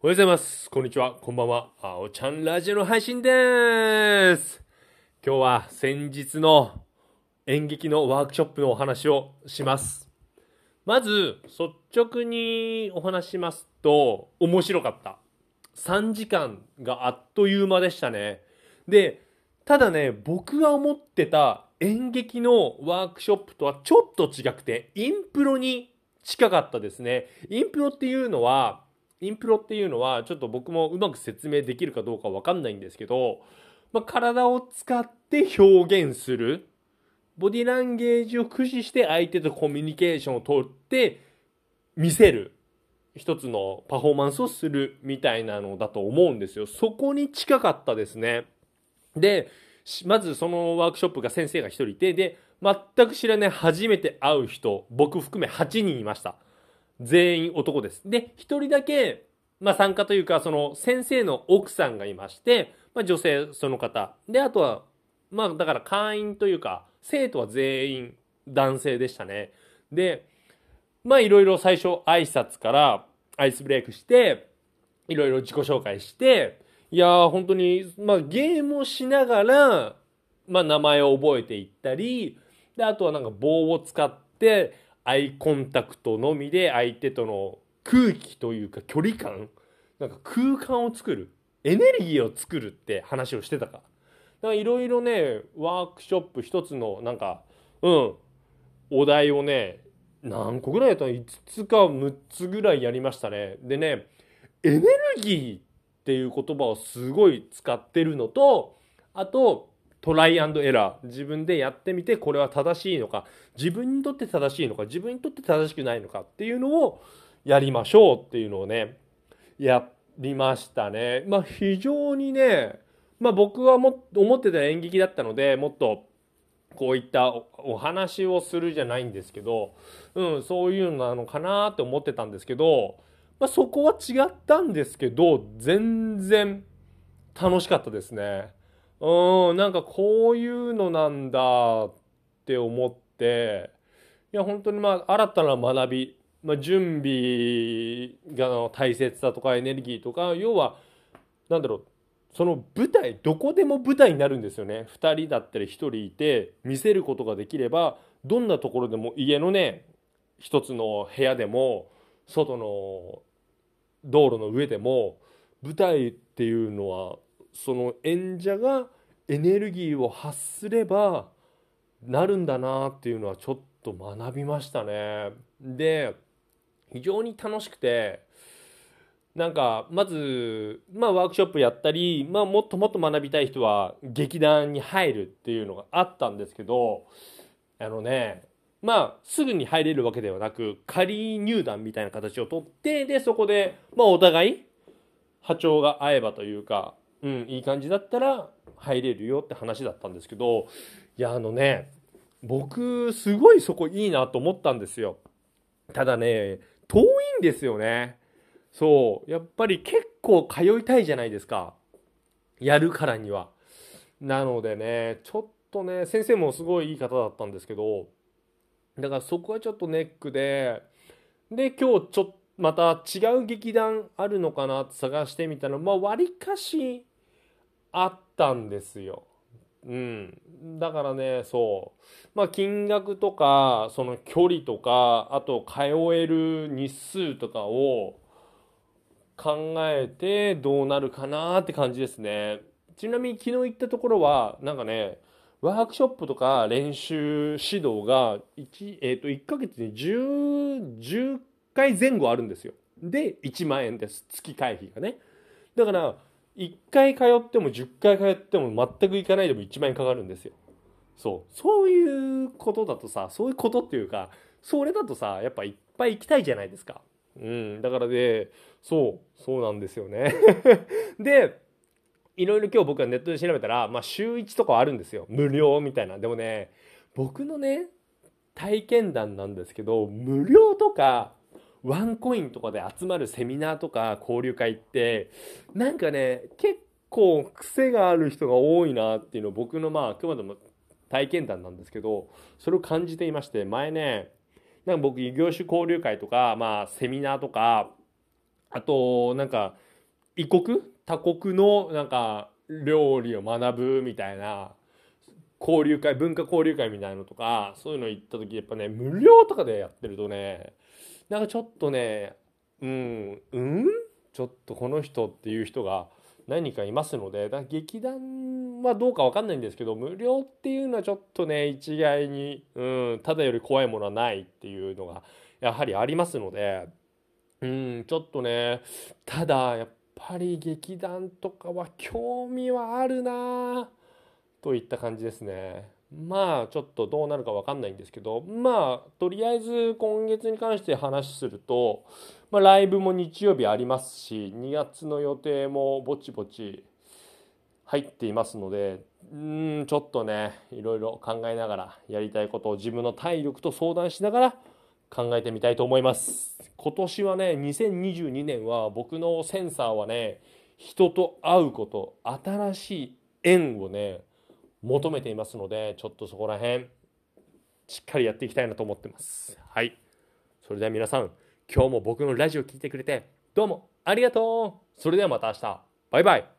おはようございます。こんにちは。こんばんは。あおちゃんラジオの配信でーす。今日は先日の演劇のワークショップのお話をします。まず、率直にお話しますと、面白かった。3時間があっという間でしたね。で、ただね、僕が思ってた演劇のワークショップとはちょっと違くて、インプロに近かったですね。インプロっていうのは、インプロっていうのはちょっと僕もうまく説明できるかどうかわかんないんですけど、まあ、体を使って表現する。ボディランゲージを駆使して相手とコミュニケーションをとって見せる。一つのパフォーマンスをするみたいなのだと思うんですよ。そこに近かったですね。でまずそのワークショップが先生が1人いてで全く知らない初めて会う人僕含め8人いました。全員男です。で、一人だけ、まあ参加というか、その先生の奥さんがいまして、まあ女性その方。で、あとは、まあだから会員というか、生徒は全員男性でしたね。で、まあいろいろ最初挨拶からアイスブレイクして、いろいろ自己紹介して、いやー本当に、まあゲームをしながら、まあ名前を覚えていったり、で、あとはなんか棒を使って、アイコンタクトのみで相手との空気というか距離感なんか空間を作るエネルギーを作るって話をしてたか。だからいろいろねワークショップ一つのなんかうんお題をね何個ぐらいやったの？5つか6つぐらいやりましたね。でねエネルギーっていう言葉をすごい使ってるのとあとトライアンドエラー。自分でやってみてこれは正しいのか。自分にとって正しいのか。自分にとって正しくないのか。っていうのをやりましょうっていうのをねやりましたね。まあ非常にねまあ僕はも思ってた演劇だったのでもっとこういったお話をするじゃないんですけど、うん、そういうのなのかなって思ってたんですけど、まあ、そこは違ったんですけど全然楽しかったですね。うん、なんかこういうのなんだって思って、いや、本当にまあ、新たな学び、まあ、準備が大切だとか、エネルギーとか、要は、なんだろう、その舞台、どこでも舞台になるんですよね。2人だったり1人いて、見せることができれば、どんなところでも、家のね、一つの部屋でも、外の道路の上でも、舞台っていうのは、その演者がエネルギーを発すればなるんだなっていうのはちょっと学びましたね。で非常に楽しくてなんかまず、まあ、ワークショップやったり、まあ、もっともっと学びたい人は劇団に入るっていうのがあったんですけどあのねまあすぐに入れるわけではなく仮入団みたいな形をとってでそこで、まあ、お互い波長が合えばというかうん、いい感じだったら入れるよって話だったんですけどいやあのね僕すごいそこいいなと思ったんですよ。ただね遠いんですよね。そう。やっぱり結構通いたいじゃないですか。やるからには。なのでねちょっとね先生もすごいいい方だったんですけどだからそこはちょっとネックでで今日ちょっとまた違う劇団あるのかなって探してみたらまあわりかしあったんですよ。うん、だからねそうまあ金額とかその距離とかあと通える日数とかを考えてどうなるかなって感じですね。ちなみに昨日行ったところはなんかねワークショップとか練習指導が 1,、えー、と1ヶ月に 10, 10回前後あるんですよ。で1万円です月会費がね。だから1回通っても10回通っても全く行かないでも1万円かかるんですよ。そうそういうことだとさそういうことっていうかそれだとさやっぱいっぱい行きたいじゃないですか。うん、だからでそうそうなんですよね。でいろいろ今日僕はネットで調べたら、まあ、週1とかあるんですよ無料みたいな。でもね僕のね体験談なんですけど無料とかワンコインとかで集まるセミナーとか交流会ってなんかね結構癖がある人が多いなっていうのを僕のまああくまでも体験談なんですけどそれを感じていまして前ねなんか僕異業種交流会とかまあセミナーとかあとなんか異国他国のなんか料理を学ぶみたいな交流会文化交流会みたいなのとかそういうの行った時やっぱね無料とかでやってるとねなんかちょっとねうんうん？ちょっとこの人っていう人が何かいますのでだ劇団はどうか分かんないんですけど無料っていうのはちょっとね一概に、うん、ただより怖いものはないっていうのがやはりありますので、うん、ちょっとねただやっぱり劇団とかは興味はあるなといった感じですね。まあちょっとどうなるか分かんないんですけどまあとりあえず今月に関して話すると、まあ、ライブも日曜日ありますし2月の予定もぼちぼち入っていますのでうんちょっとねいろいろ考えながらやりたいことを自分の体力と相談しながら考えてみたいと思います今年はね2022年は僕のセンサーはね人と会うこと新しい縁をね求めていますのでちょっとそこら辺しっかりやっていきたいなと思ってます。はい。それでは皆さん今日も僕のラジオ聴いてくれてどうもありがとう。それではまた明日。バイバイ。